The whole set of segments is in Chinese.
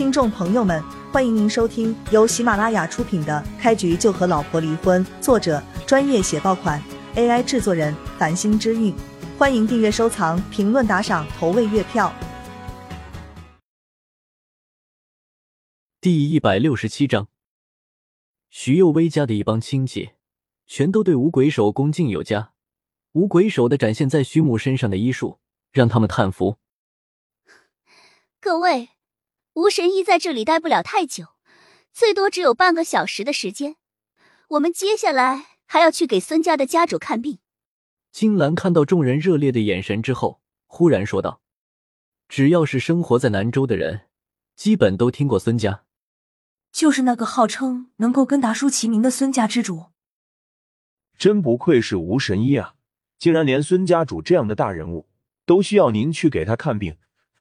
听众朋友们，欢迎您收听由喜马拉雅出品的《开局就和老婆离婚》，作者专业写爆款，AI 制作人繁星之韵。欢迎订阅、收藏、评论、打赏、投喂月票。第一百六十七章，徐幼薇家的一帮亲戚全都对五鬼手恭敬有加。五鬼手的展现在徐母身上的医术，让他们叹服。各位，吴神医在这里待不了太久，最多只有半个小时的时间。我们接下来还要去给孙家的家主看病。金兰看到众人热烈的眼神之后，忽然说道：“只要是生活在南州的人，基本都听过孙家，就是那个号称能够跟达叔齐名的孙家之主。真不愧是吴神医啊！”竟然连孙家主这样的大人物都需要您去给他看病，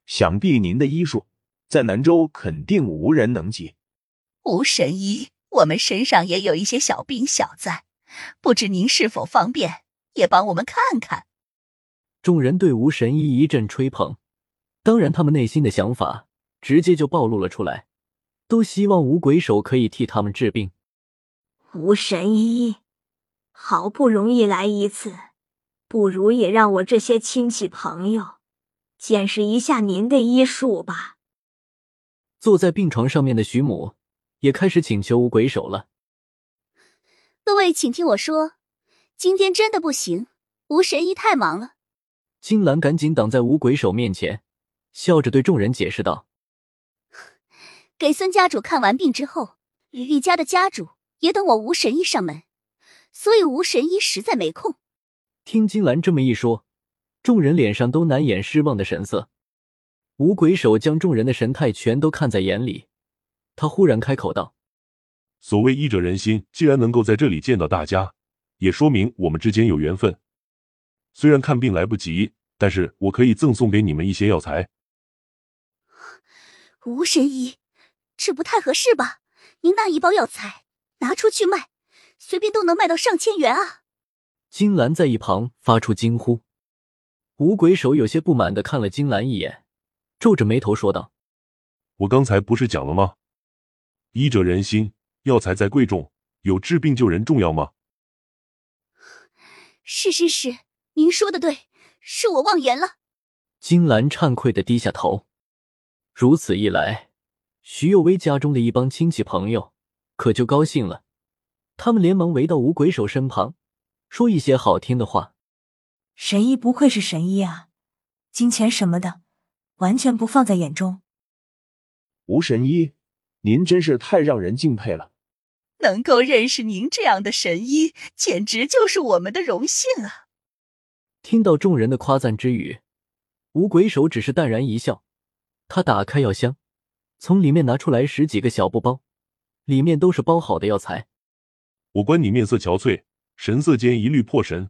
想必您的医术在南州肯定无人能及。吴神医，我们身上也有一些小病小灾，不知您是否方便也帮我们看看？众人对吴神医一阵吹捧，当然他们内心的想法直接就暴露了出来，都希望吴鬼手可以替他们治病。吴神医，好不容易来一次。不如也让我这些亲戚朋友见识一下您的医术吧。坐在病床上面的徐母也开始请求无鬼手了。各位，请听我说，今天真的不行，吴神医太忙了。金兰赶紧挡在吴鬼手面前，笑着对众人解释道：“给孙家主看完病之后，李玉家的家主也等我吴神医上门，所以吴神医实在没空。”听金兰这么一说，众人脸上都难掩失望的神色。五鬼手将众人的神态全都看在眼里，他忽然开口道：“所谓医者仁心，既然能够在这里见到大家，也说明我们之间有缘分。虽然看病来不及，但是我可以赠送给你们一些药材。”吴神医，这不太合适吧？您那一包药材拿出去卖，随便都能卖到上千元啊！金兰在一旁发出惊呼，五鬼手有些不满的看了金兰一眼，皱着眉头说道：“我刚才不是讲了吗？医者仁心，药材再贵重，有治病救人重要吗？”是是是，您说的对，是我妄言了。金兰惭愧的低下头。如此一来，徐幼薇家中的一帮亲戚朋友可就高兴了，他们连忙围到五鬼手身旁。说一些好听的话，神医不愧是神医啊，金钱什么的完全不放在眼中。吴神医，您真是太让人敬佩了。能够认识您这样的神医，简直就是我们的荣幸啊！听到众人的夸赞之语，吴鬼手只是淡然一笑。他打开药箱，从里面拿出来十几个小布包，里面都是包好的药材。我观你面色憔悴。神色间一律破神，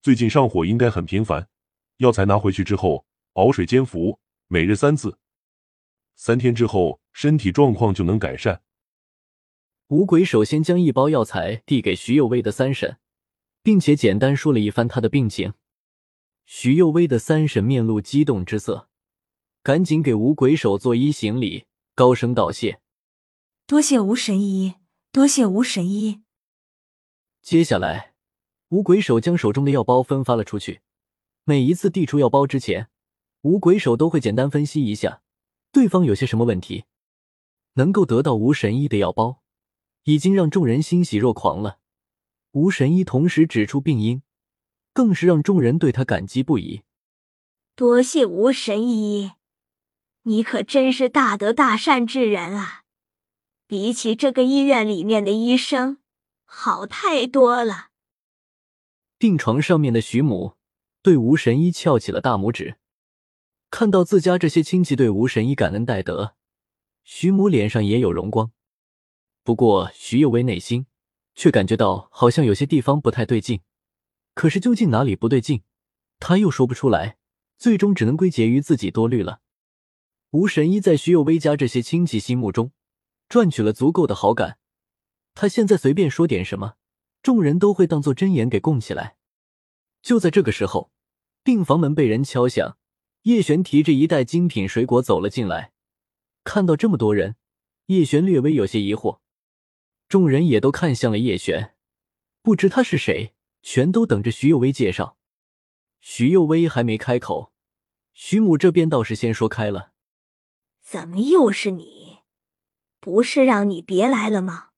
最近上火应该很频繁。药材拿回去之后，熬水煎服，每日三次，三天之后身体状况就能改善。五鬼首先将一包药材递给徐有为的三婶，并且简单说了一番他的病情。徐有为的三婶面露激动之色，赶紧给五鬼手作揖行礼，高声道谢：“多谢吴神医，多谢吴神医。”接下来，五鬼手将手中的药包分发了出去。每一次递出药包之前，五鬼手都会简单分析一下对方有些什么问题。能够得到吴神医的药包，已经让众人欣喜若狂了。吴神医同时指出病因，更是让众人对他感激不已。多谢吴神医，你可真是大德大善之人啊！比起这个医院里面的医生。好太多了。病床上面的徐母对吴神医翘起了大拇指，看到自家这些亲戚对吴神医感恩戴德，徐母脸上也有荣光。不过徐有为内心却感觉到好像有些地方不太对劲，可是究竟哪里不对劲，他又说不出来，最终只能归结于自己多虑了。吴神医在徐有为家这些亲戚心目中赚取了足够的好感。他现在随便说点什么，众人都会当做真言给供起来。就在这个时候，病房门被人敲响，叶璇提着一袋精品水果走了进来。看到这么多人，叶璇略微有些疑惑，众人也都看向了叶璇，不知他是谁，全都等着徐幼薇介绍。徐幼薇还没开口，徐母这边倒是先说开了：“怎么又是你？不是让你别来了吗？”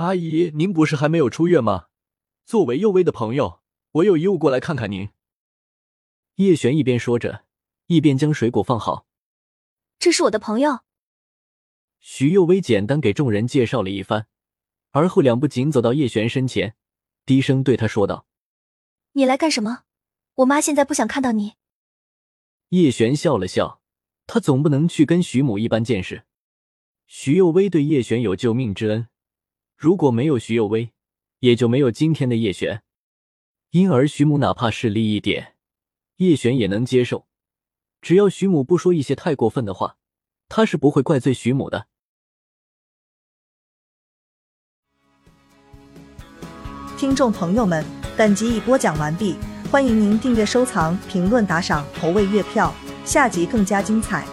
阿姨，您不是还没有出院吗？作为幼薇的朋友，我有义务过来看看您。叶璇一边说着，一边将水果放好。这是我的朋友。徐幼薇简单给众人介绍了一番，而后两步紧走到叶璇身前，低声对他说道：“你来干什么？我妈现在不想看到你。”叶璇笑了笑，他总不能去跟徐母一般见识。徐幼薇对叶璇有救命之恩，如果没有徐幼薇，也就没有今天的叶璇。因而徐母哪怕势利一点，叶璇也能接受。只要徐母不说一些太过分的话，他是不会怪罪徐母的。听众朋友们，本集已播讲完毕，欢迎您订阅、收藏、评论、打赏、投喂月票，下集更加精彩。